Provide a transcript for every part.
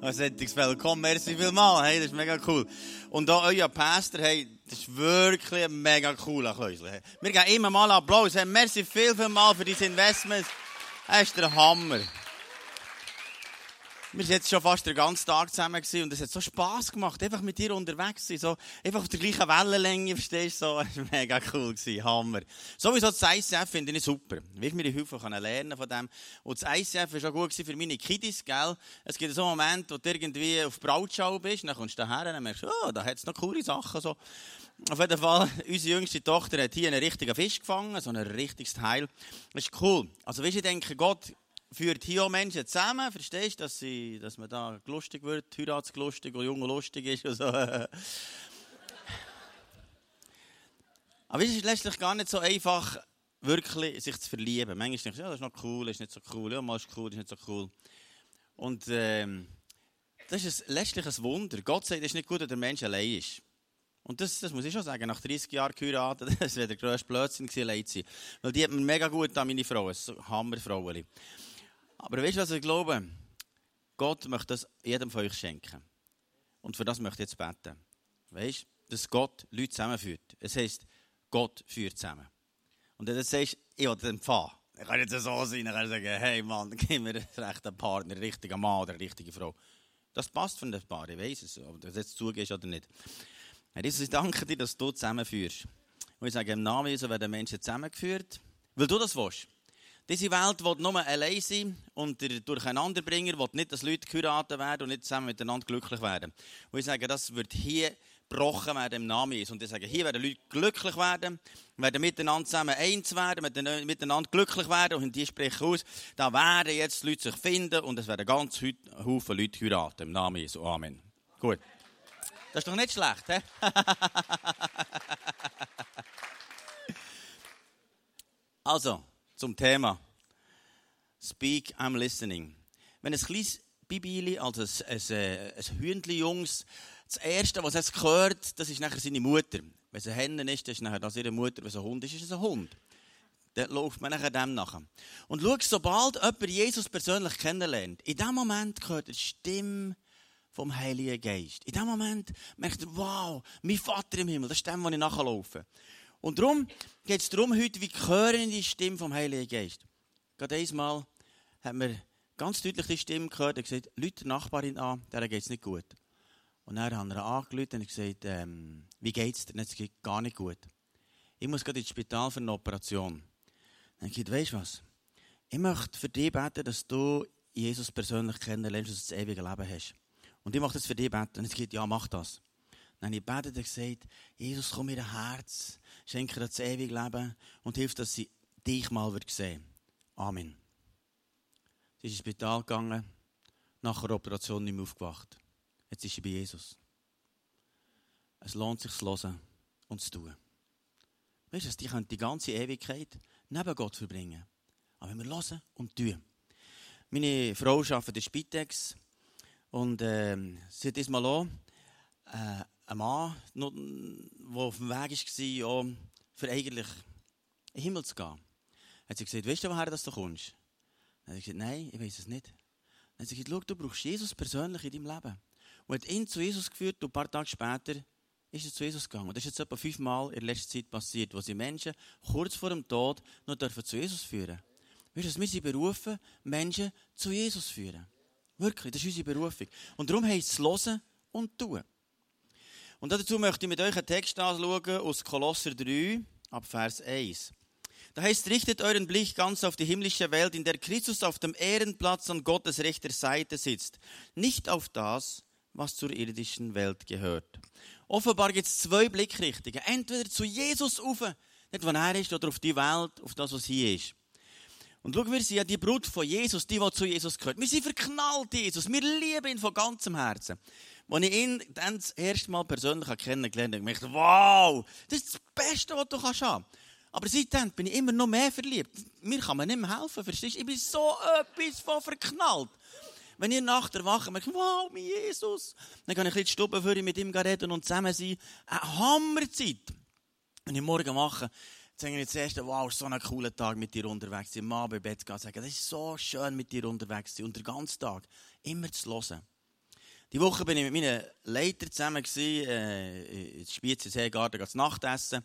Ein solches Willkommen, merci vielmals, hey, das ist mega cool. Und auch euer Pastor, hey, das ist wirklich ein mega cooler Käusel. Wir geben immer mal Applaus, hey, merci viel, viel mal für dein Investment. Das ist der Hammer. Wir waren jetzt schon fast den ganzen Tag zusammen gewesen und es hat so Spass gemacht, einfach mit dir unterwegs zu sein, so, einfach auf der gleichen Wellenlänge, verstehst du, so, es war mega cool gewesen, Hammer. Sowieso das ICF finde ich super, wie ich mir die Hilfe lernen von dem. Und das ICF war auch gut für meine Kiddies, gell. Es gibt so Momente, wo du irgendwie auf Brautschau bist, dann kommst du daher und merkst oh, da hat es noch coole Sachen, so. Auf jeden Fall, unsere jüngste Tochter hat hier einen richtigen Fisch gefangen, so ein richtiges Teil. Das ist cool. Also, weißt du, ich denke, Gott führt hier auch Menschen zusammen, verstehst du, dass, dass man da lustig wird, heiratslustig und jung lustig ist und so. Aber es ist letztlich gar nicht so einfach, wirklich sich zu verlieben. Manchmal denkst du, ja, das ist noch cool, ist nicht so cool, ja, mal ist cool, ist nicht so cool. Und ähm, das ist letztlich ein Wunder. Gott sagt, es ist nicht gut, dass der Mensch allein ist. Und das, das muss ich schon sagen, nach 30 Jahren geheiratet, das wäre der grösste Blödsinn gewesen, allein zu sein. Weil die hat mir mega gut an meine Frau, ein Hammerfrau. Aber weißt du, was ich glaube? Gott möchte das jedem von euch schenken. Und für das möchte ich jetzt beten. Weißt du, dass Gott Leute zusammenführt. Es heisst, Gott führt zusammen. Und wenn du sagst, ich will den Pfad. Ich kann jetzt so sein, ich kann sagen, hey Mann, gib mir einen rechten Partner, einen richtigen Mann oder eine richtige Frau. Das passt von den Paar, ich weiß es, ob du das jetzt zugehst oder nicht. Herr Jesus, ich danke dir, dass du zusammenführst. Und ich sage, im Namen Jesu werden Menschen zusammengeführt, weil du das willst. Diese Welt will nur allein sein und der Durcheinanderbringer will nicht, dass Leute geheiratet werden und nicht zusammen miteinander glücklich werden. Und ich sage, das wird hier gebrochen werden im Namen Jesus. Und ich sage, hier werden Leute glücklich werden, werden miteinander zusammen eins werden, miteinander glücklich werden und die sprechen aus, da werden jetzt Leute sich finden und es werden ganz Haufen Leute heiraten im Namen Jesus. Amen. Gut. Das ist doch nicht schlecht, hä? also, zum Thema. Speak, I'm listening. Wenn ein kleines Bibili, also ein, ein, äh, ein Hündchen, Jungs, das Erste, was es hört, das ist nachher seine Mutter. Wenn es ein Hennen ist, das ist nachher das ihre Mutter. Wenn es ein Hund ist, ist es ein Hund. Dann läuft man nachher dem nachher. Und schau, sobald jemand Jesus persönlich kennenlernt, in dem Moment hört er die Stimme vom Heiligen Geist. In dem Moment merkt er, wow, mein Vater im Himmel, das ist dem, wo ich nachlaufe. Und darum geht es darum, heute, wie hören die Stimme vom Heiligen Geist. Gerade einmal haben wir ganz deutlich die Stimme gehört, er gesagt, Leute die Nachbarin an, der geht es nicht gut. Und dann haben wir angerufen und gesagt, ähm, wie geht's dir? Es geht gar nicht gut. Ich muss gerade ins Spital für eine Operation. Dann gesagt, weißt du was? Ich möchte für dich beten, dass du Jesus persönlich kennenlernst, dass du das ewige Leben hast. Und ich möchte das für dich beten. Und es geht, ja, mach das. Dann habe ich betet und gesagt, Jesus, komm in ihr Herz, schenke dir das ewige Leben und hilf, dass sie dich mal wird sehen. Amen. Sie ist ins Spital gegangen, nach der Operation nicht mehr aufgewacht. Jetzt ist sie bei Jesus. Es lohnt sich zu hören und zu tun. Weißt du, die können die ganze Ewigkeit neben Gott verbringen. Aber wenn wir hören und tun. Meine Frau arbeitet in Spitex und äh, sie hat diesmal auch äh, ein Mann, der auf dem Weg war, ja, für eigentlich in den Himmel zu gehen. Hat sie gesagt, weißt du, woher das du kommst? Dann hat sie gesagt, nein, ich weiß es nicht. Dann hat sie gesagt, schau, du brauchst Jesus persönlich in deinem Leben. Und hat ihn zu Jesus geführt und ein paar Tage später ist er zu Jesus gegangen. Und das ist jetzt etwa fünfmal in der letzten Zeit passiert, wo sie Menschen kurz vor dem Tod noch dürfen zu Jesus führen Weißt du, wir sind berufen, Menschen zu Jesus zu führen. Wirklich, das ist unsere Berufung. Und darum heißt es hören und tun. Und dazu möchte ich mit euch einen Text anschauen aus Kolosser 3, ab Vers 1. Da heißt, richtet euren Blick ganz auf die himmlische Welt, in der Christus auf dem Ehrenplatz an Gottes rechter Seite sitzt. Nicht auf das, was zur irdischen Welt gehört. Offenbar gibt es zwei Blickrichtungen. Entweder zu Jesus auf, nicht wo er ist, oder auf die Welt, auf das, was hier ist. Und schau, wir sind ja die Brut von Jesus, die, die zu Jesus gehört. Wir sind verknallt, Jesus. Wir lieben ihn von ganzem Herzen. Als ich ihn dann das erste Mal persönlich kennengelernt habe, dachte ich, wow, das ist das Beste, was du kannst haben. Aber seitdem bin ich immer noch mehr verliebt. Mir kann man nicht mehr helfen, verstehst du? Ich bin so etwas von verknallt. Wenn ihr nach der Wache merkt, wow, mein Jesus, dann kann ich ein bisschen die mit ihm reden und zusammen sein. Eine Hammerzeit. Wenn ich morgen mache, sage ich zuerst, wow, so ein cooler Tag mit dir unterwegs. Mal bei Bett gehen, sagen, das ist so schön mit dir unterwegs. Und den ganzen Tag immer zu hören. Die Woche bin ich mit meinen Leitern zusammen gewesen, äh, in Spitze Seegarten zu Nachtessen.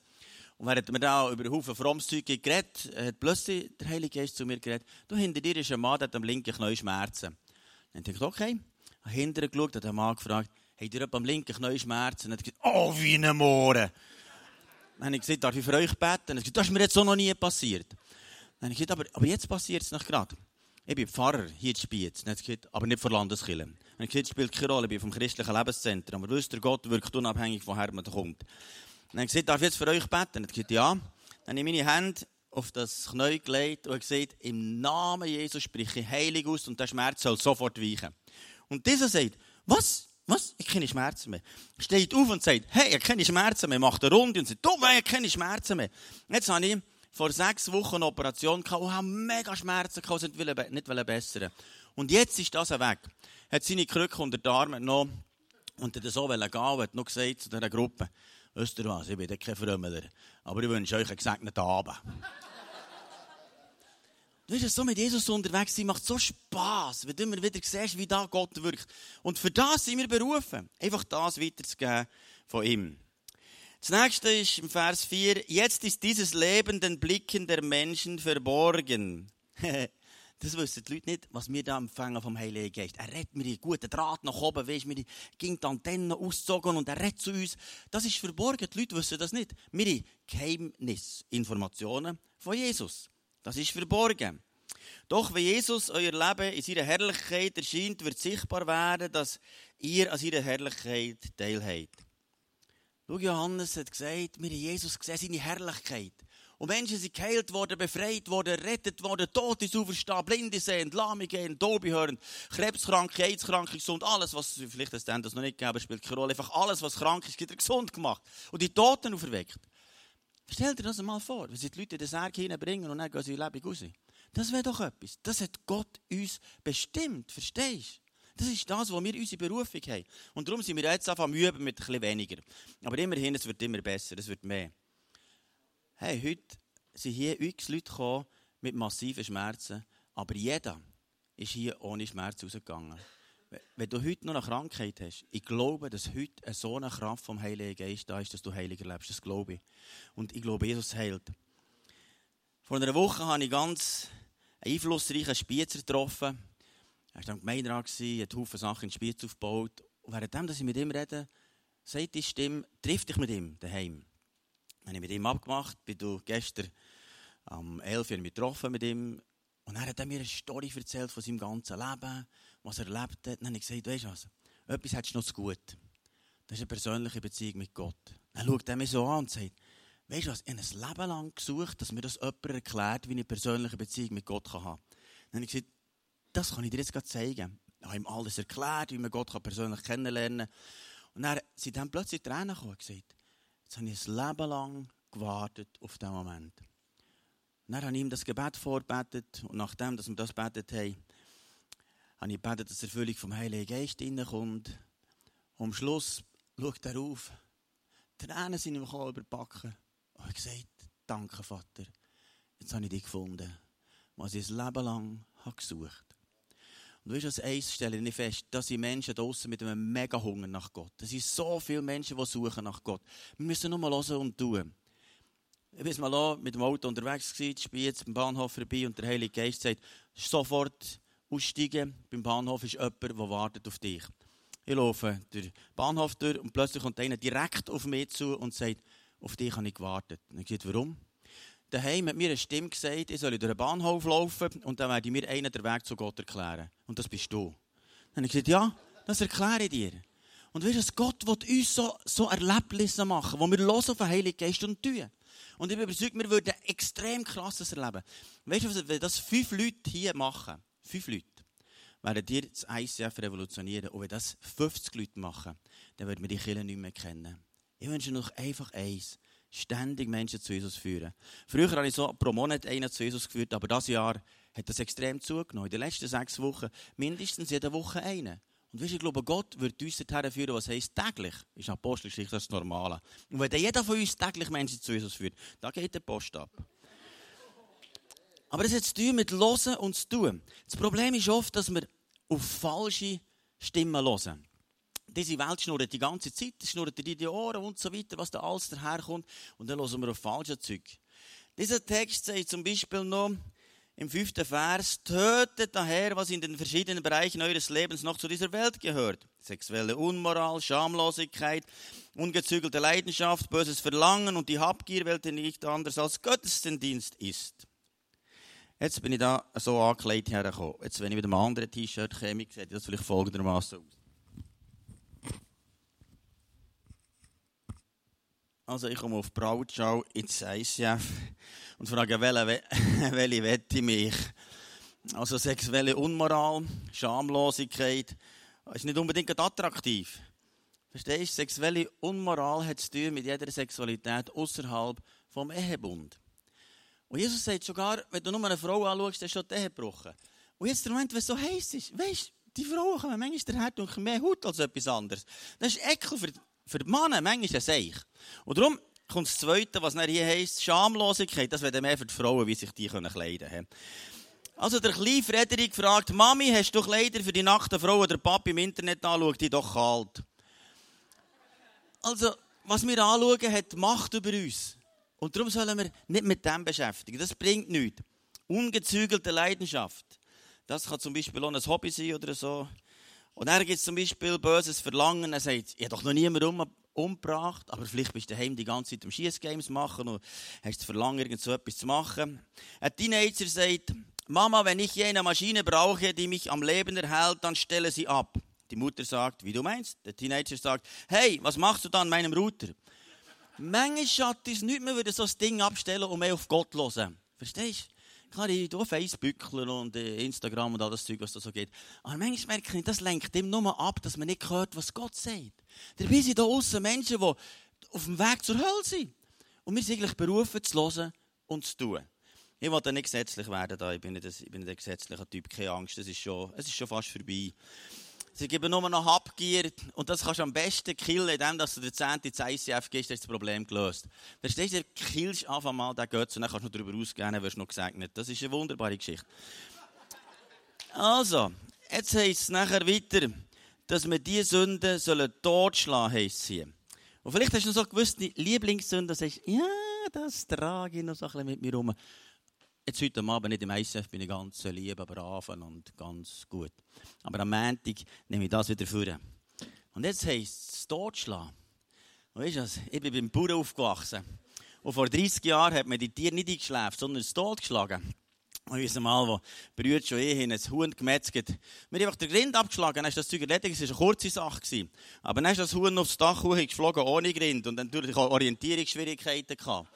Und während wir da über einen Haufen frommes Zeug geredet hat plötzlich der Heilige Geist zu mir geredet, du, hinter dir ist ein Mann, der hat am linken Knie Schmerzen. Dann dachte ich, okay. Habe hinterher geschaut, hat der Mann gefragt, habt ihr am linken Knie Schmerzen? Und dann hat er gesagt, oh, wie ein Mohren. Dann habe ich gesagt, darf ich für euch beten? Gesagt, das ist mir jetzt so noch nie passiert. Dann habe ich gesagt, aber, aber jetzt passiert es noch gerade. Ich bin Pfarrer hier in Spiez, aber nicht von Landeskirche. Ein Kind spielt keine Rolle, ich bin vom christlichen Lebenszentrum. Aber wisst ihr, Gott wirkt unabhängig, woher man kommt. Dann habe ich gesagt, darf ich jetzt für euch beten? Dann hat gesagt, ja. Dann habe ich meine Hände auf das Knie gelegt und gesagt, im Namen Jesus spreche ich heilig aus und der Schmerz soll sofort weichen. Und dieser sagt, was? Was? Ich kenne Schmerzen mehr. Steht auf und sagt, hey, ich kenne Schmerzen mehr. Macht eine Runde und sagt, du, ich kenne Schmerzen mehr. Jetzt habe ich vor sechs Wochen eine Operation gehabt und habe mega Schmerzen gehabt und nicht bessern. Und jetzt ist das weg. Hat seine Krücke unter den Armen genommen und hat so gehen und hat noch gesagt zu dieser Gruppe, wisst ihr was, ich bin kein Frömmler, aber ich wünsche euch einen gesegneten Abend. Du bist so mit Jesus unterwegs sein, macht so Spass, wenn du immer wieder siehst, wie da Gott wirkt. Und für das sind wir berufen, einfach das weiterzugeben von ihm. Das nächste ist im Vers 4, jetzt ist dieses Leben den Blicken der Menschen verborgen. das wissen die Leute nicht, was wir da empfangen vom Heiligen Geist. Er redet mir einen guten Draht nach oben, weißt, mir ging die Antennen ausgezogen und er redet zu uns. Das ist verborgen, die Leute wissen das nicht. Wir haben Geheimnis, Informationen von Jesus. Das ist verborgen. Doch wenn Jesus euer Leben in seiner Herrlichkeit erscheint, wird sichtbar werden, dass ihr an seiner Herrlichkeit teilhabt. Schau, Johannes hat gesagt, wir haben Jesus gesehen, seine Herrlichkeit. Und Menschen sind geheilt worden, befreit worden, rettet worden, Tote ist auferstehen, Blinde sehen, Lahme gehen, Tobi hören, Krebskranke, Aidskranke, gesund, alles, was, vielleicht ist das noch nicht gegeben, spielt keine Rolle, einfach alles, was krank ist, wird gesund gemacht. Und die Toten auferweckt. Stell dir das einmal vor, wenn sie die Leute in den Sarg hineinbringen und dann gehen sie lebendig raus. Das wäre doch etwas. Das hat Gott uns bestimmt, verstehst du? Das ist das, wo wir unsere Berufung haben. Und darum sind wir jetzt einfach üben mit bisschen weniger. Aber immerhin, es wird immer besser, es wird mehr. Hey, heute sind hier x Leute gekommen mit massiven Schmerzen, aber jeder ist hier ohne Schmerz rausgegangen. Wenn du heute noch eine Krankheit hast, ich glaube, dass heute so eine Kraft vom Heiligen Geist da ist, dass du heiliger lebst. Das glaube ich. Und ich glaube, Jesus heilt. Vor einer Woche habe ich ganz einflussreichen Spiezer getroffen. Er war am Gemeinderat, hat Haufen Sachen in Spiez aufgebaut. Und währenddem, dass ich mit ihm rede, sagt die Stimme, triff dich mit ihm daheim. Habe ich mit ihm abgemacht, bin du gestern am 11 Uhr getroffen mit ihm. Und er hat mir eine Story erzählt von seinem ganzen Leben, was er erlebt hat. Dann habe ich gesagt, weißt du was, etwas hättest du noch zu gut. Das ist eine persönliche Beziehung mit Gott. Dann schaut er mich so an und sagt, weißt du was, ich habe ein Leben lang gesucht, dass mir das jemand erklärt, wie ich eine persönliche Beziehung mit Gott haben kann. Dann habe ich gesagt, das kann ich dir jetzt zeigen. Ich habe ihm alles erklärt, wie man Gott persönlich kennenlernen kann. Und dann sind dann plötzlich Tränen gekommen und gesagt, jetzt habe ich ein Leben lang gewartet auf diesen Moment. Und dann habe ich ihm das Gebet vorbetet und nachdem, dass wir das betet haben, habe ich gebetet, dass die Erfüllung vom Heiligen Geist reinkommt. Und am Schluss schaut er auf. Tränen sind ihm überbacken. Und er gesagt, danke Vater, jetzt habe ich dich gefunden, was ich ein Leben lang habe gesucht und du weißt, als eins stelle ich fest, dass sind Menschen draußen mit einem mega Hunger nach Gott. Es sind so viele Menschen, die suchen nach Gott. Wir müssen nur mal hören und tun. Ich bin mal mit dem Auto unterwegs gewesen, jetzt beim Bahnhof vorbei und der Heilige Geist sagt, sofort aussteigen. Beim Bahnhof ist jemand, der wartet auf dich. Ich laufe den Bahnhof durch und plötzlich kommt einer direkt auf mich zu und sagt, auf dich habe ich gewartet. Und ich sage, warum? daheim hat mir eine Stimme gesagt, ich soll durch den Bahnhof laufen und dann werde ich mir einen den Weg zu Gott erklären. Und das bist du. Dann habe ich gesagt, ja, das erkläre ich dir. Und weißt du, Gott will uns so, so Erlebnisse machen, wo wir los auf den Heiligen Geist und tun. Und ich bin überzeugt, wir würden extrem krasses erleben. Weißt du, wenn das fünf Leute hier machen, fünf Leute, werden dir das ICF revolutionieren. Und wenn das 50 Leute machen, dann würden wir die Kirche nicht mehr kennen. Ich wünsche noch einfach eins ständig Menschen zu Jesus führen. Früher habe ich so pro Monat einen zu Jesus geführt, aber dieses Jahr hat das extrem zugenommen. In den letzten sechs Wochen mindestens jede Woche einen. Und weißt, ich glaube, Gott wird uns dorthin führen, was heisst täglich. Ist Apostelgeschichte das Normale. Und wenn jeder von uns täglich Menschen zu Jesus führt, dann geht der Post ab. Aber das hat zu tun mit Hören und zu tun. Das Problem ist oft, dass wir auf falsche Stimmen hören. diese Welt schnurrt die ganze Zeit, schnurrt dir die Ohren und so weiter, was da alles daherkommt. Und dann hören wir auf falsche Zeug. Dieser Text sagt zum Beispiel noch, im fünften Vers, tötet daher, was in den verschiedenen Bereichen eures Lebens noch zu dieser Welt gehört. Sexuelle Unmoral, Schamlosigkeit, ungezügelte Leidenschaft, böses Verlangen und die Habgier, welche nicht anders als Gottesdienst ist. Jetzt bin ich da so angekleidet hergekommen. Jetzt, wenn ich mit einem anderen T-Shirt käme, sieht das vielleicht folgendermaßen aus. Also ich komme auf die Brautschau ins ICF und frage, welche, welche wette mich? Also sexuelle Unmoral, Schamlosigkeit, ist nicht unbedingt attraktiv. Verstehst du? Sexuelle Unmoral hat zu tun mit jeder Sexualität außerhalb vom Ehebund. Und Jesus sagt sogar, wenn du nur eine Frau anschaust, dann ist schon Ehe gebrochen. Und jetzt der Moment, wenn es so heiß ist, weißt du, die Frauen kommen manchmal daher und mehr Haut als etwas anderes. Das ist Ekel für, für die Männer, manchmal ein Seich. Und darum kommt das Zweite, was hier heisst, Schamlosigkeit. Das wäre mehr für die Frauen, wie sich die kleiden können. Also der kleine Frederik fragt, Mami, hast du Kleider für die nackte Frau, oder Papi im Internet anschaut, die doch kalt. Also, was wir anschauen, hat Macht über uns. Und darum sollen wir nicht mit dem beschäftigen. Das bringt nichts. Ungezügelte Leidenschaft. Das kann zum Beispiel auch ein Hobby sein oder so. Und dann gibt zum Beispiel böses Verlangen. Er sagt, ich habe doch noch niemand um, umgebracht, aber vielleicht bist du daheim die ganze Zeit am Schießgames machen und hast das Verlangen, irgend so etwas zu machen. Ein Teenager sagt, Mama, wenn ich je eine Maschine brauche, die mich am Leben erhält, dann stelle sie ab. Die Mutter sagt, wie du meinst. Der Teenager sagt, hey, was machst du da an meinem Router? Manchmal schaut es nicht mehr, würde so ein Ding abstellen und mehr auf Gott hören. Verstehst du? Klar, ich tue Facebook und äh, Instagram und all das Zeug, was da so geht. Aber manchmal merke ich, das lenkt ihm nur ab, dass man nicht hört, was Gott sagt. Dabei sind da außen Menschen, die auf dem Weg zur Hölle sind. Und wir sind eigentlich berufen, zu hören und zu tun. Ich wollte nicht gesetzlich werden da. Ich bin nicht, ein gesetzlicher Typ, keine Angst. Das ist es ist schon fast vorbei. Sie geben nur noch Habgier und das kannst du am besten killen, indem du den 10. ins ICF gehst, ist das Problem gelöst. Verstehst du, killst einfach mal den Götz und dann kannst du noch darüber ausgehen, wirst du noch gesegnet. Das ist eine wunderbare Geschichte. Also, jetzt heisst es nachher weiter, dass wir diese Sünden sollen totschlagen, heisst sie. Und vielleicht hast du noch so gewusste Lieblingssünden, sagst ja, das trage ich noch so ein bisschen mit mir rum. Jetzt heute Abend nicht im ICF bin ich ganz lieb, brav und ganz gut. Aber am Montag nehme ich das wieder vor. Und jetzt heisst es totschlagen. Weißt du Ich bin beim Bauern aufgewachsen. Und vor 30 Jahren hat man die Tiere nicht eingeschläft, sondern es totgeschlagen. Und ich mal, wo Brüder schon eh ein Huhn gemetzelt. Wir haben einfach den Grind abgeschlagen, dann ist das Zeug erledigt, es war eine kurze Sache. Aber dann ist das Huhn aufs Dach geflogen ohne Grind und dann natürlich auch Orientierungsschwierigkeiten gehabt.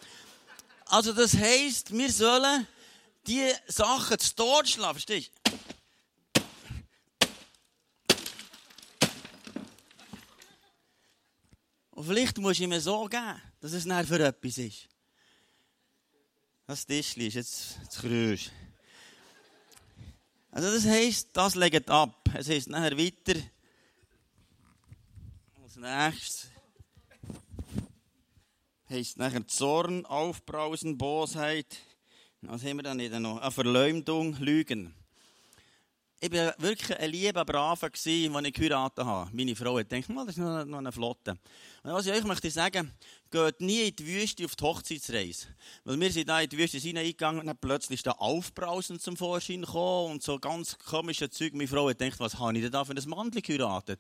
Also das heisst, wir sollen die Sachen zu Tod schlagen, verstehst du? Und vielleicht musst du ihm so geben, dass es nachher für etwas ist. Das Tischli ist jetzt zu grüß. Also das heisst, das legt ab. Es heisst nachher weiter. Als nächstes heisst nachher Zorn, Aufbrausen, Bosheit, was haben wir dann nicht noch? Eine Verleumdung, Lügen. Ich war wirklich ein lieber Braver, als ich geheiratet habe. Meine Frau hat gedacht, das ist noch, eine Flotte. Und was ich euch möchte sagen, geht nie in die Wüste auf die Hochzeitsreise. Weil wir sind da in die Wüste hineingegangen und dann plötzlich ist da Aufbrausen zum Vorschein gekommen und so ganz komische Zeug. Meine Frau hat gedacht, was habe ich denn da für ein Mandel geheiratet?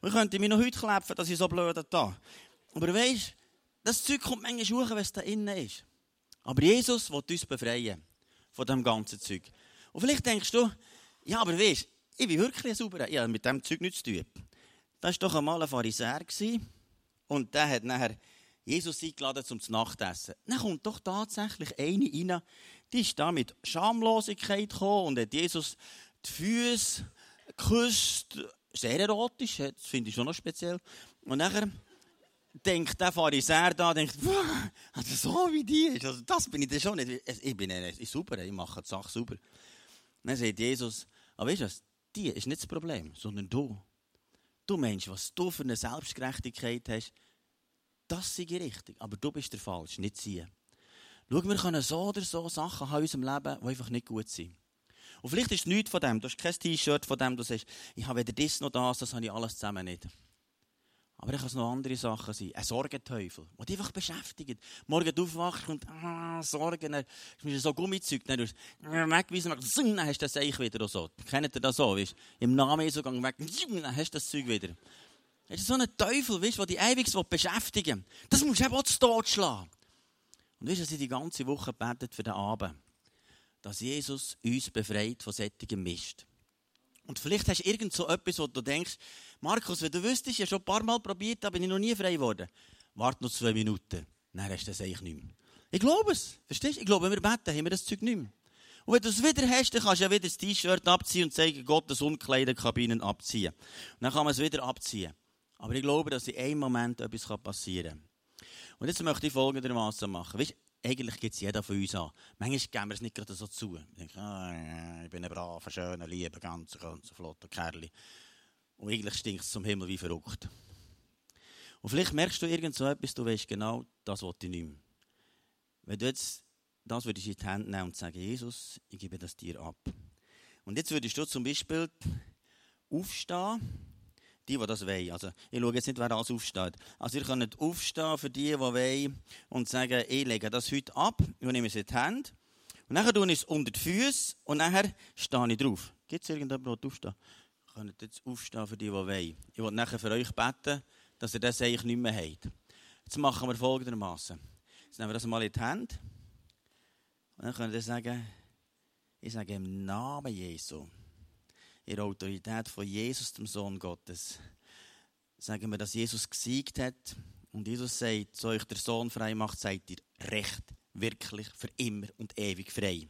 Und ich könnte mich noch heute klepfen, dass ich so blöd da. Aber du, das Zeug kommt manchmal hoch, wenn es da innen ist. Aber Jesus will uns befreien von dem ganzen Zeug. Und vielleicht denkst du, ja, aber weißt ich bin wirklich ein sauberer. Ich habe mit dem Zeug nichts zu tun. Das war doch einmal ein Pharisäer. Und der hat nachher Jesus eingeladen zum Nachtessen. Dann kommt doch tatsächlich eine rein, die ist da mit Schamlosigkeit gekommen und hat Jesus die Füße geküsst. Sehr erotisch, das finde ich schon noch speziell. Und nachher denkt der Pharisäer da, denkt, also so wie die ist, also das bin ich dann schon nicht. Ich bin ich super, ich mache die Sache super. dann sagt Jesus, aber weißt du was, die ist nicht das Problem, sondern du. Du Mensch, was du für eine Selbstgerechtigkeit hast, das sei richtig, aber du bist der Falsch, nicht sie. Schau, wir können so oder so Sachen haben in unserem Leben, die einfach nicht gut sind. Und vielleicht ist nichts von dem, du hast kein T-Shirt von dem, du sagst, ich habe weder das noch das, das habe ich alles zusammen nicht. Aber es kann noch andere Sachen sein. Ein Sorgenteufel, der dich einfach beschäftigt. Morgen aufwachst und ah, Sorgen, dann ist so Gummizeug, dann hast du weggewiesen, dann hast du das Eich wieder so. Kennt ihr das so? Weißt? Im Namen Jesu gang weg, dann hast du das Zeug wieder. Das ist so ein Teufel, weißt, der dich ewig beschäftigen will. Das musst du eben auch zu Tod schlagen. Und weißt du, dass ich die ganze Woche betet für den Abend? Dass Jesus uns befreit von solchem Mist. Und vielleicht hast du irgend so etwas, wo du denkst, Markus, wenn du wüsstest, ich habe schon ein paar Mal probiert, aber bin ich noch nie frei geworden. Warte noch zwei Minuten, dann hast du das eigentlich nicht mehr. Ich glaube es, verstehst du? Ich glaube, wenn wir beten, haben wir das Zeug nicht mehr. Und wenn du es wieder hast, dann kannst du ja wieder das T-Shirt abziehen und sagen, Gottes Unkleiderkabinen abziehen. Und dann kann man es wieder abziehen. Aber ich glaube, dass in einem Moment etwas passieren kann. Und jetzt möchte ich folgendermaßen machen. Weißt, eigentlich gibt es jeder von uns an. Manchmal geben wir es nicht gerade so zu. Ich denke, ah, ich bin ein braver, schöner, lieber, ganz, ganz flotter Kerl. Und eigentlich stinkt es zum Himmel wie verrückt. Und vielleicht merkst du irgend so etwas, du weißt genau, das wollte ich nicht mehr. Wenn du jetzt das würdest in die Hände nehmen und sagen, Jesus, ich gebe das dir ab. Und jetzt würdest du zum Beispiel aufstehen die, die das wollen. Also, ich schaue jetzt nicht, wer alles aufsteht. Also, ihr könnt aufstehen für die, die wollen und sagen, ich lege das heute ab, ich nehme es in die Hände. Und dann tue ich es unter die Füße und dann stehe ich drauf. Gibt es irgendjemanden, der aufstehen Ihr könnt jetzt aufstehen für die, die wollen. Ich will nachher für euch beten, dass ihr das eigentlich nicht mehr habt. Jetzt machen wir folgendermaßen. Jetzt nehmen wir das mal in die Hände. Und dann könnt ihr sagen, ich sage im Namen Jesu in der Autorität von Jesus, dem Sohn Gottes, sagen wir, dass Jesus gesiegt hat und Jesus sagt, so euch der Sohn frei macht, seid ihr recht, wirklich, für immer und ewig frei.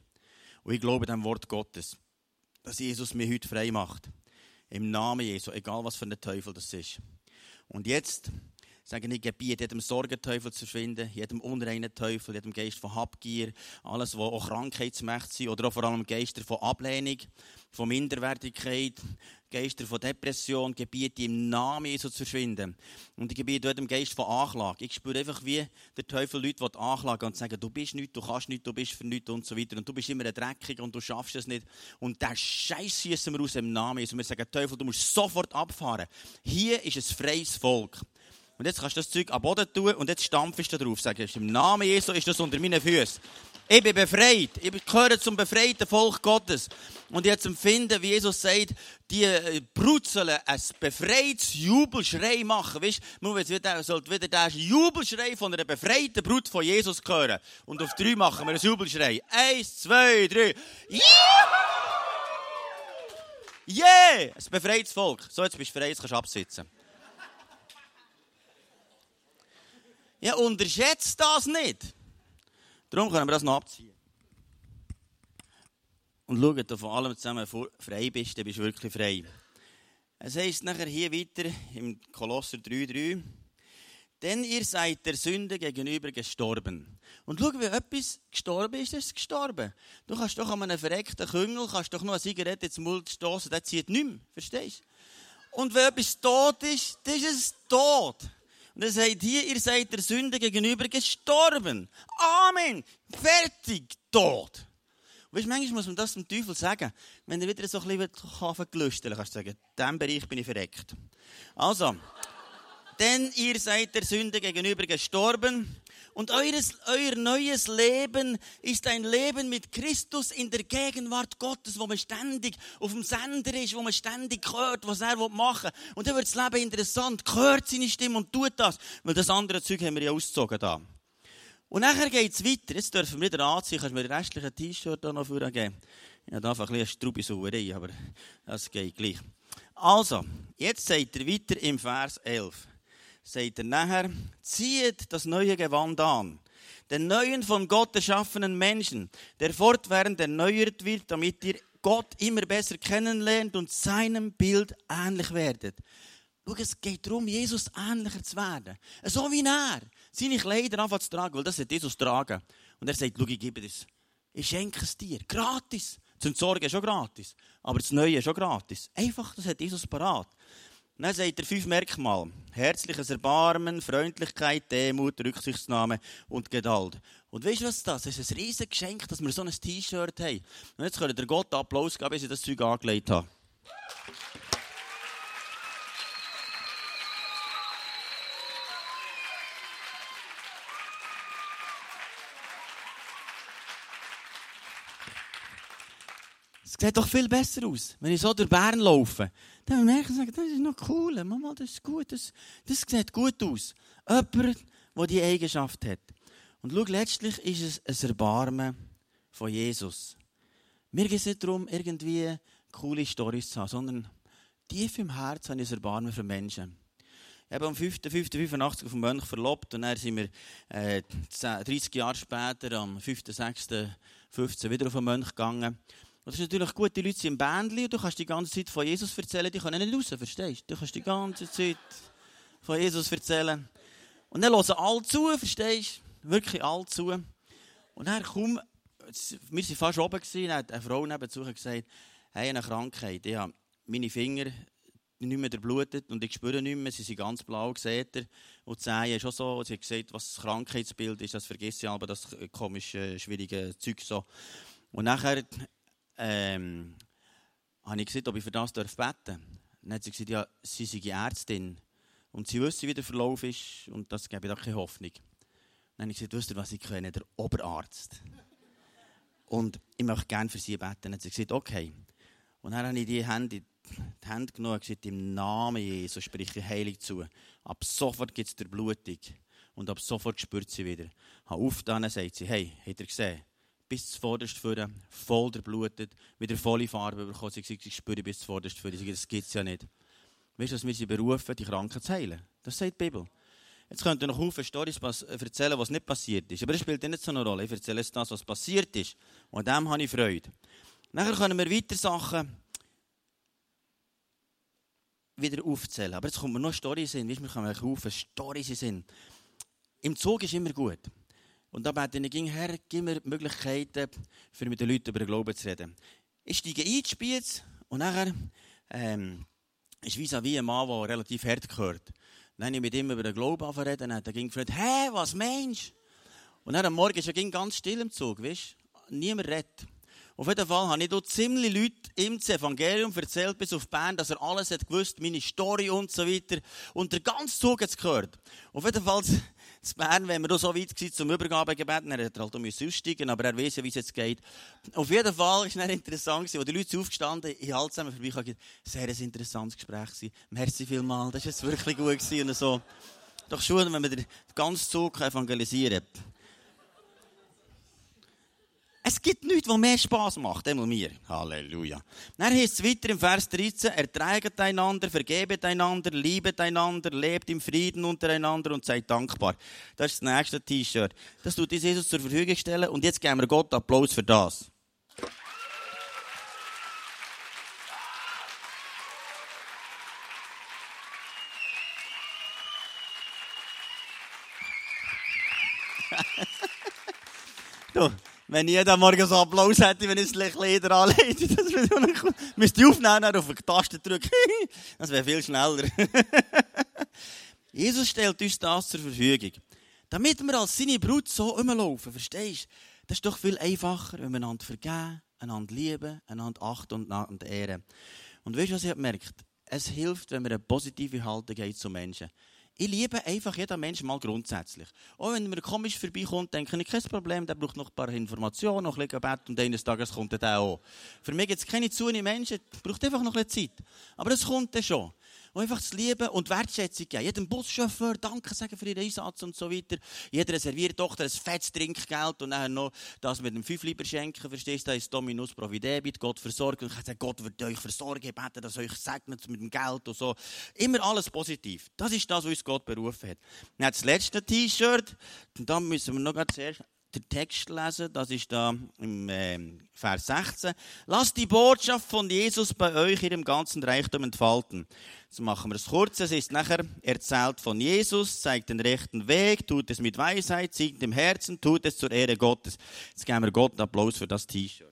Und ich glaube dem Wort Gottes, dass Jesus mir heute frei macht. Im Namen Jesu, egal was für ein Teufel das ist. Und jetzt sagen ich, gebiete jedem Sorgenteufel zu finden, jedem unreinen Teufel, jedem Geist von Habgier, alles, was auch Krankheitsmächte sind, oder auch vor allem Geister von Ablehnung, von Minderwertigkeit, Geister von Depression, gebiete im Namen Jesu zu verschwinden. Und ich gebiete jedem Geist von Anklage. Ich spüre einfach, wie der Teufel Leute anklagen und sagen, du bist nichts, du kannst nichts, du bist für nichts und so weiter. Und du bist immer ein Dreckig und du schaffst es nicht. Und der Scheiß schießen wir aus im Namen Jesu. Wir sagen, Teufel, du musst sofort abfahren. Hier ist ein freies Volk. Und jetzt kannst du das Zeug am Boden tun und jetzt stampfst du drauf. Sagst, im Namen Jesu ist das unter meinen Füßen. Ich bin befreit. Ich gehöre zum befreiten Volk Gottes. Und jetzt empfinden, wie Jesus sagt, die äh, Brutzeln ein befreites Jubelschrei machen. Weißt du, man sollte wieder den Jubelschrei von einer befreiten Brut von Jesus hören. Und auf drei machen wir einen Jubelschrei. Eins, zwei, drei. Yeah! Yeah! Ein befreites Volk. So, jetzt bist du frei, jetzt kannst du absitzen. Ja, unterschätzt das nicht. Darum können wir das noch abziehen. Und schau, dass du von allem zusammen frei bist, dann bist du wirklich frei. Es heisst nachher hier weiter im Kolosser 3,3, denn ihr seid der Sünde gegenüber gestorben. Und schau, wie etwas gestorben ist, ist es gestorben. Du kannst doch an einem verreckten Küngel kannst doch noch eine Zigarette ins Mund stoßen, der zieht nicht mehr. Verstehst du? Und wenn etwas tot ist, dann ist es tot. Und er sagt hier, ihr seid der Sünde gegenüber gestorben. Amen. Fertig. Tot. Und weißt, manchmal muss man das dem Teufel sagen. Wenn er wieder so ein bisschen gelöst dann kannst du sagen, in diesem Bereich bin ich verreckt. Also, denn ihr seid der Sünde gegenüber gestorben und eures, euer neues Leben ist ein Leben mit Christus in der Gegenwart Gottes, wo man ständig auf dem Sender ist, wo man ständig hört, was er machen will. Und dann wird das Leben interessant, hört seine Stimme und tut das. Weil das andere Zeug haben wir ja ausgezogen da. Und nachher geht es weiter. Jetzt dürfen wir wieder anziehen. Kannst du mir den restlichen T-Shirt noch vorgeben? Ja, da einfach ein bisschen Strubisauerei, aber das geht gleich. Also, jetzt seid ihr weiter im Vers 11 sagt er nachher, zieht das neue Gewand an. Den neuen von Gott erschaffenen Menschen, der fortwährend erneuert wird, damit ihr Gott immer besser kennenlernt und seinem Bild ähnlich werdet. Schau, es geht darum, Jesus ähnlicher zu werden. So wie er seine Kleider anfangen zu tragen, weil das hat Jesus tragen. Und er sagt, schau, ich gebe das. Ich schenke es dir. Gratis. Entsorgen ist schon gratis. Aber das Neue ist schon gratis. Einfach, das hat Jesus parat. Dann sagt er fünf Merkmale. Herzliches Erbarmen, Freundlichkeit, Demut, Rücksichtsnahme und Geduld. Und weißt du was das? Es ist ein riesiges Geschenk, dass wir so ein T-Shirt haben. Und jetzt könnt ihr Gott Applaus geben, bis ich das Zeug angelegt habe. Sieht doch viel besser aus, wenn ich so durch Bern laufe. Dann merke ich, das ist noch cool, Mama, das ist gut, das, das sieht gut aus. Jemand, der diese Eigenschaft hat. Und schau, letztlich ist es ein Erbarmen von Jesus. Mir geht es nicht darum, irgendwie coole Storys zu haben, sondern tief im Herzen habe ich ein Erbarmen für Menschen. Ich habe am 5.5.85 auf dem Mönch verlobt und dann sind wir äh, 30 Jahre später, am 5.6.15 wieder auf den Mönch gegangen. Und das ist natürlich gut, die Leute sind im Bändchen und du kannst die ganze Zeit von Jesus erzählen, die können nicht raus, verstehst du? Du kannst die ganze Zeit von Jesus erzählen. Und dann hören alle zu, verstehst du? Wirklich alle zu. Und dann kaum, wir waren fast oben, dann hat eine Frau nebenzu gesagt, hey, eine Krankheit, ich habe meine Finger nicht mehr blutet und ich spüre nicht mehr, sie sind ganz blau, seht ihr. Und die ist auch so, sie hat gesagt, was das Krankheitsbild ist, das vergesse ich aber, das komische, schwierige Zeug so. Und nachher ähm, habe ich gesagt, ob ich für das beten darf. Dann hat sie gesagt, ja, sie sei Ärztin und sie wissen, wie der Verlauf ist und das gebe ich da keine Hoffnung. Dann habe ich gesagt, wisst ihr, was ich kenne? Der Oberarzt. Und ich möchte gerne für sie beten. Dann hat sie gesagt, okay. Und dann habe ich die Hände, die Hände genommen und gesagt, im Namen Jesus spreche ich heilig zu. Ab sofort gibt es der Blutung. Und ab sofort spürt sie wieder. Auf dann sagt sie, hey, habt ihr gesehen? Bis zuvorderst führen, voll blutet, wieder volle Farbe bekommen. Sie sagt, ich spüre bis zuvorderst führen. Sie sagt, das gibt es ja nicht. Weißt du, dass wir sie berufen, die Kranken zu heilen? Das sagt die Bibel. Jetzt könnt ihr noch viele Storys erzählen, was nicht passiert ist. Aber das spielt nicht so eine Rolle. Ich erzähle jetzt das, was passiert ist. Und an dem habe ich Freude. Nachher können wir weiter Sachen wieder aufzählen. Aber jetzt kommt mir noch Storys hin. Weißt, wir können auf Storys sind. Im Zug ist immer gut. Und da bete ich her, gib mir Möglichkeiten, für mit den Leuten über den Glauben zu reden. Ich steige ein, Spiez, und nachher ähm, ist wie ein Mann, der relativ hart gehört. Dann habe ich mit ihm über den Glauben reden, und er ging gefragt, hä, was meinst du? Und dann am Morgen ist er ganz still im Zug, weißt Niemand redet. Auf jeden Fall habe ich dort ziemlich Leute das Evangelium erzählt, bis auf Bern, dass er alles hat gewusst, meine Story und so weiter. Und der ganze Zug hat es gehört. Auf jeden Fall in Bern, wenn wir so weit waren zum Übergabegebet, dann hätte er halt aussteigen aber er weiß ja, wie es jetzt geht. Auf jeden Fall war es interessant, als die Leute aufgestanden ich halte zusammen vorbei, ich sehr ein interessantes Gespräch. Merci vielmals, das war jetzt wirklich gut und so. Doch schon, wenn man den ganzen Zug evangelisieren. Es gibt nichts, was mehr Spass macht, einmal mir. Halleluja. Dann heißt es weiter im Vers 13, erträgt einander, vergebet einander, liebet einander, lebt im Frieden untereinander und seid dankbar. Das ist das nächste T-Shirt. Das tut uns Jesus zur Verfügung stellen und jetzt geben wir Gott Applaus für das. du, wenn jeder Morgen so Applaus hätte, wenn ich das Leder anlege, das würde ich müsste ich aufnehmen, auf die drücken. das wäre viel schneller. Jesus stellt uns das zur Verfügung. Damit wir als seine Brut so rumlaufen, verstehst du? Das ist doch viel einfacher, wenn wir einander vergeben, einander lieben, einander achten und einander ehren. Und weißt du, was ich gemerkt Es hilft, wenn wir eine positive Haltung haben zu Menschen. Ich liebe einfach jeden Menschen mal grundsätzlich. Auch wenn mir komisch vorbeikommt, denke ich, kein Problem, der braucht noch ein paar Informationen, noch ein bisschen Bett und eines Tages kommt er auch. Für mich gibt es keine zu Menschen, braucht einfach noch ein bisschen Zeit. Aber es kommt dann schon. Und einfach zu lieben und Wertschätzung geben. Jedem Buschauffeur Danke sagen für ihren Einsatz und so weiter. Jeder serviert Tochter ein fettes Trinkgeld und dann noch das mit dem fünf lieber schenken, verstehst du? Das ist Dominus Providebit, Gott versorgt. Und ich sage, Gott wird euch versorgen, beten, dass euch segnet mit dem Geld und so. Immer alles positiv. Das ist das, was uns Gott berufen hat. Dann das letzte T-Shirt. Und dann müssen wir noch zuerst den Text lesen, das ist da im äh, Vers 16. Lasst die Botschaft von Jesus bei euch in dem ganzen Reichtum entfalten. Jetzt machen wir es kurz. Es ist nachher erzählt von Jesus, zeigt den rechten Weg, tut es mit Weisheit, siegt im Herzen, tut es zur Ehre Gottes. Jetzt geben wir Gott Applaus für das T-Shirt.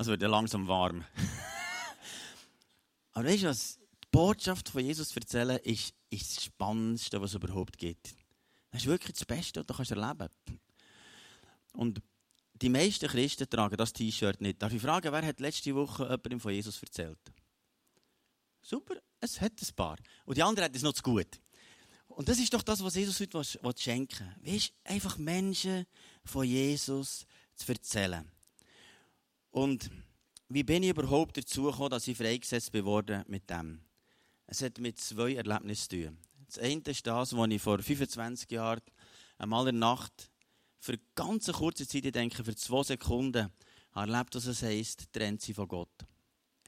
Es wird ja langsam warm. Aber weißt du was? Die Botschaft von Jesus erzählen ist, ist das Spannendste, was es überhaupt gibt. Das ist wirklich das Beste, was du kannst erleben Und die meisten Christen tragen das T-Shirt nicht. Darf ich fragen, wer hat letzte Woche jemandem von Jesus erzählt? super, es hat ein paar. Und die anderen hat es noch zu gut. Und das ist doch das, was Jesus heute schenken will. Weißt, einfach Menschen von Jesus zu erzählen. Und wie bin ich überhaupt dazu gekommen, dass ich freigesetzt wurde mit dem? Es hat mit zwei Erlebnissen zu tun. Das eine ist das, was ich vor 25 Jahren einmal in der Nacht für eine ganz kurze Zeit, ich denke für zwei Sekunden, erlebt, was es heisst, trennt sie von Gott.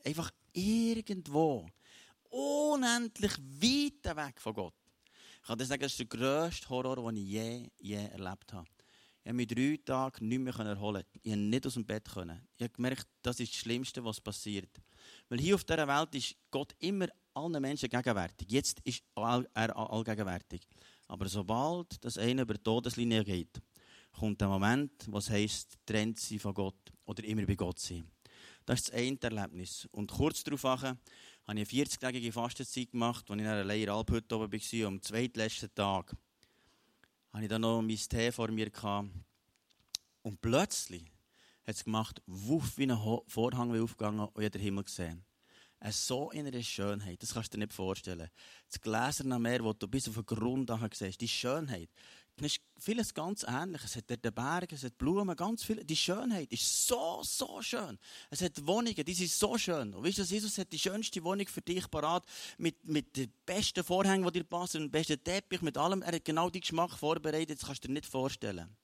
Einfach irgendwo, unendlich weit weg von Gott. Ich kann dir sagen, das ist der grösste Horror, den ich je, je erlebt habe. Ich habe mich drei Tage nicht mehr erholen. Ich konnte nicht aus dem Bett. Können. Ich habe gemerkt, das ist das Schlimmste, was passiert. Weil hier auf dieser Welt ist Gott immer allen Menschen gegenwärtig. Jetzt ist er allgegenwärtig. Aber sobald das eine über die Todeslinie geht, kommt der Moment, was heisst, trennt sie von Gott oder immer bei Gott sein. Das ist das eine Erlebnis. Und kurz darauf habe ich eine 40-tägige Fastenzeit gemacht, als ich in einer Leier Alphütte oben war, am zweitletzten Tag. Hatte ich dann noch mein Tee vor mir. Gehabt. Und plötzlich hat es gemacht, wuff, wie ein Vorhang aufgegangen und ich den Himmel gesehen. Eine so innere Schönheit, das kannst du dir nicht vorstellen. Das gläserne Meer, das du bis auf den Grund siehst, die Schönheit, dann ist vieles ganz ähnlich. Es hat dort Berge, es hat Blumen, ganz viel. Die Schönheit ist so, so schön. Es hat Wohnungen, die sind so schön. Und weißt du, Jesus hat die schönste Wohnung für dich parat, mit, mit den besten Vorhängen, die dir passen, mit dem besten Teppich, mit allem. Er hat genau den Geschmack vorbereitet, das kannst du dir nicht vorstellen.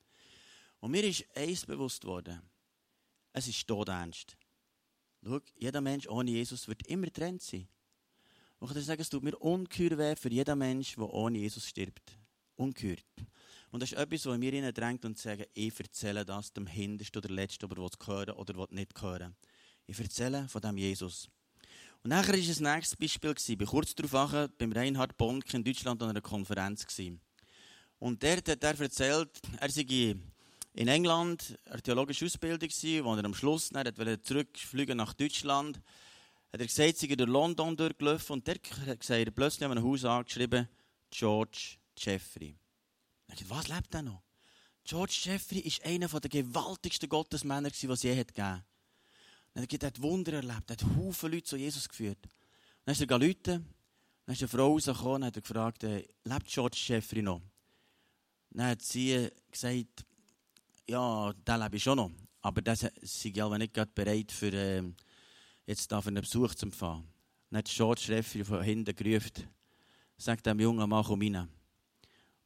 Und mir ist eins bewusst worden. Es ist todernst. Schau, jeder Mensch ohne Jesus wird immer getrennt sein. Und ich kann dir sagen, es tut mir ungeheuer weh für jeden Mensch, der ohne Jesus stirbt. Ungeheuer. Und das ist etwas, was mir ihnen drängt und sagen, ich erzähle das dem Hintersten oder Letzten, aber will es hören oder nicht hören. Ich erzähle von dem Jesus. Und nachher war das nächste Beispiel. Ich war kurz darauf beim Reinhard Bonk in Deutschland an einer Konferenz. Und der hat er erzählt, er sei in England eine theologische Ausbildung, wo er am Schluss dann zurückfliegen nach Deutschland. Hat er gesagt, sie durch London durchgelaufen und der hat er plötzlich an einem Haus angeschrieben, George Jeffrey. Dachte, was lebt er noch? George Jeffrey war einer der gewaltigsten Gottesmänner, die es je gegeben hat. Er hat Wunder erlebt, er hat Haufen Leute zu Jesus geführt. Dann ist er geläutet, dann ist eine Frau rausgekommen und hat gefragt, äh, lebt George Jeffrey noch? Dann hat sie gesagt, ja, der lebe ich schon noch. Aber das sei ja nicht gerade bereit, für, äh, jetzt für einen Besuch zu empfangen. Dann hat George Jeffrey von hinten gerufen, sagt dem jungen Mann, komm rein.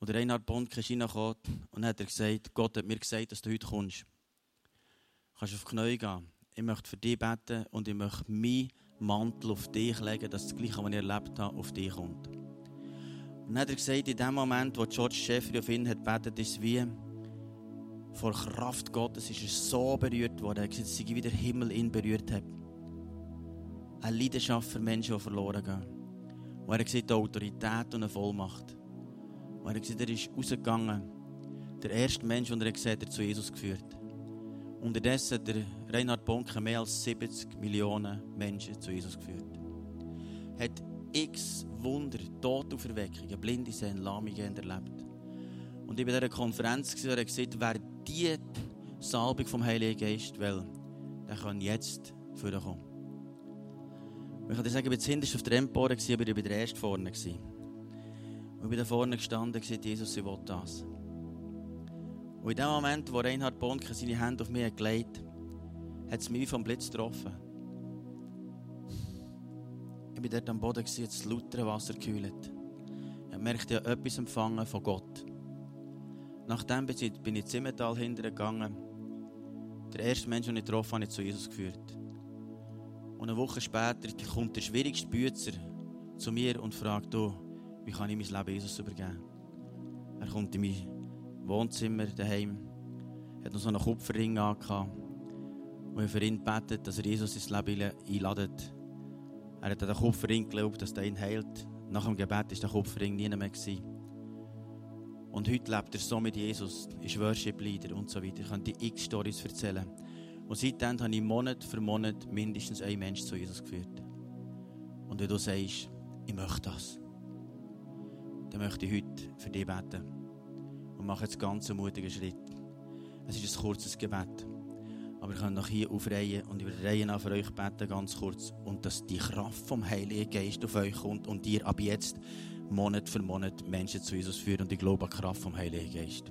Und Reinhard Bonk ist reingekommen und hat gesagt, Gott hat mir gesagt, dass du heute kommst. Du kannst auf die Knie gehen. Ich möchte für dich beten und ich möchte meinen Mantel auf dich legen, dass das Gleiche, was ich erlebt habe, auf dich kommt. Und dann hat er gesagt, in dem Moment, wo George Jeffrey auf ihn hat betet, ist wie vor Kraft Gottes ist er so berührt worden. Er hat gesagt, dass wie der Himmel ihn berührt hat. Eine Leidenschaft für Menschen, die verloren gehen. Und er hat gesagt, Autorität und eine Vollmacht. Und er gesagt, er ist rausgegangen. Der erste Mensch, den er gesehen hat, zu Jesus geführt. Unterdessen hat der Reinhard Bonke mehr als 70 Millionen Menschen zu Jesus geführt. Hat x Wunder, Todauferweckungen, Blinde sehen, Lahme erlebt. Und ich war in dieser Konferenz und er gesagt, wer die Salbung vom Heiligen Geist will, der kann jetzt vorkommen. Ich kann dir sagen, ich war zuhinterst auf der Empore, aber ich war der Erste vorne. Und ich bin da vorne gestanden und gesagt, Jesus, ich will das. Und in dem Moment, wo Reinhard Bonke seine Hände auf mich gelegt hat, hat es mich vom Blitz getroffen. Ich war dort am Boden, das lautere Wasser gekühlt. Ich merkte, ich habe etwas empfangen von Gott. Nachdem bin ich in Zimmertal hintergegangen. Der erste Mensch, den ich getroffen habe, hat zu Jesus geführt. Und eine Woche später kommt der schwierigste Bützer zu mir und fragt, du, wie kann ich mein Leben Jesus übergeben? Er kommt in mein Wohnzimmer daheim, hat noch so einen Kupferring angehabt und für ihn betet, dass er Jesus ins Leben einladet. Er hat an den Kupferring geglaubt, dass er ihn heilt. Nach dem Gebet war der Kupferring nie mehr. Gewesen. Und heute lebt er so mit Jesus, ist Worship-Leader und so weiter. Ich könnte x Stories erzählen. Und seitdem habe ich Monat für Monat mindestens einen Menschen zu Jesus geführt. Und wenn du sagst, ich möchte das, dann möchte ich heute für dich beten. Und mache jetzt ganz einen mutigen Schritt. Es ist ein kurzes Gebet. Aber ihr könnt noch hier aufreihen und über die Reihe nach für euch beten, ganz kurz. Und dass die Kraft vom Heiligen Geist auf euch kommt und ihr ab jetzt Monat für Monat Menschen zu Jesus führt. Und ich glaube an die Kraft vom Heiligen Geist.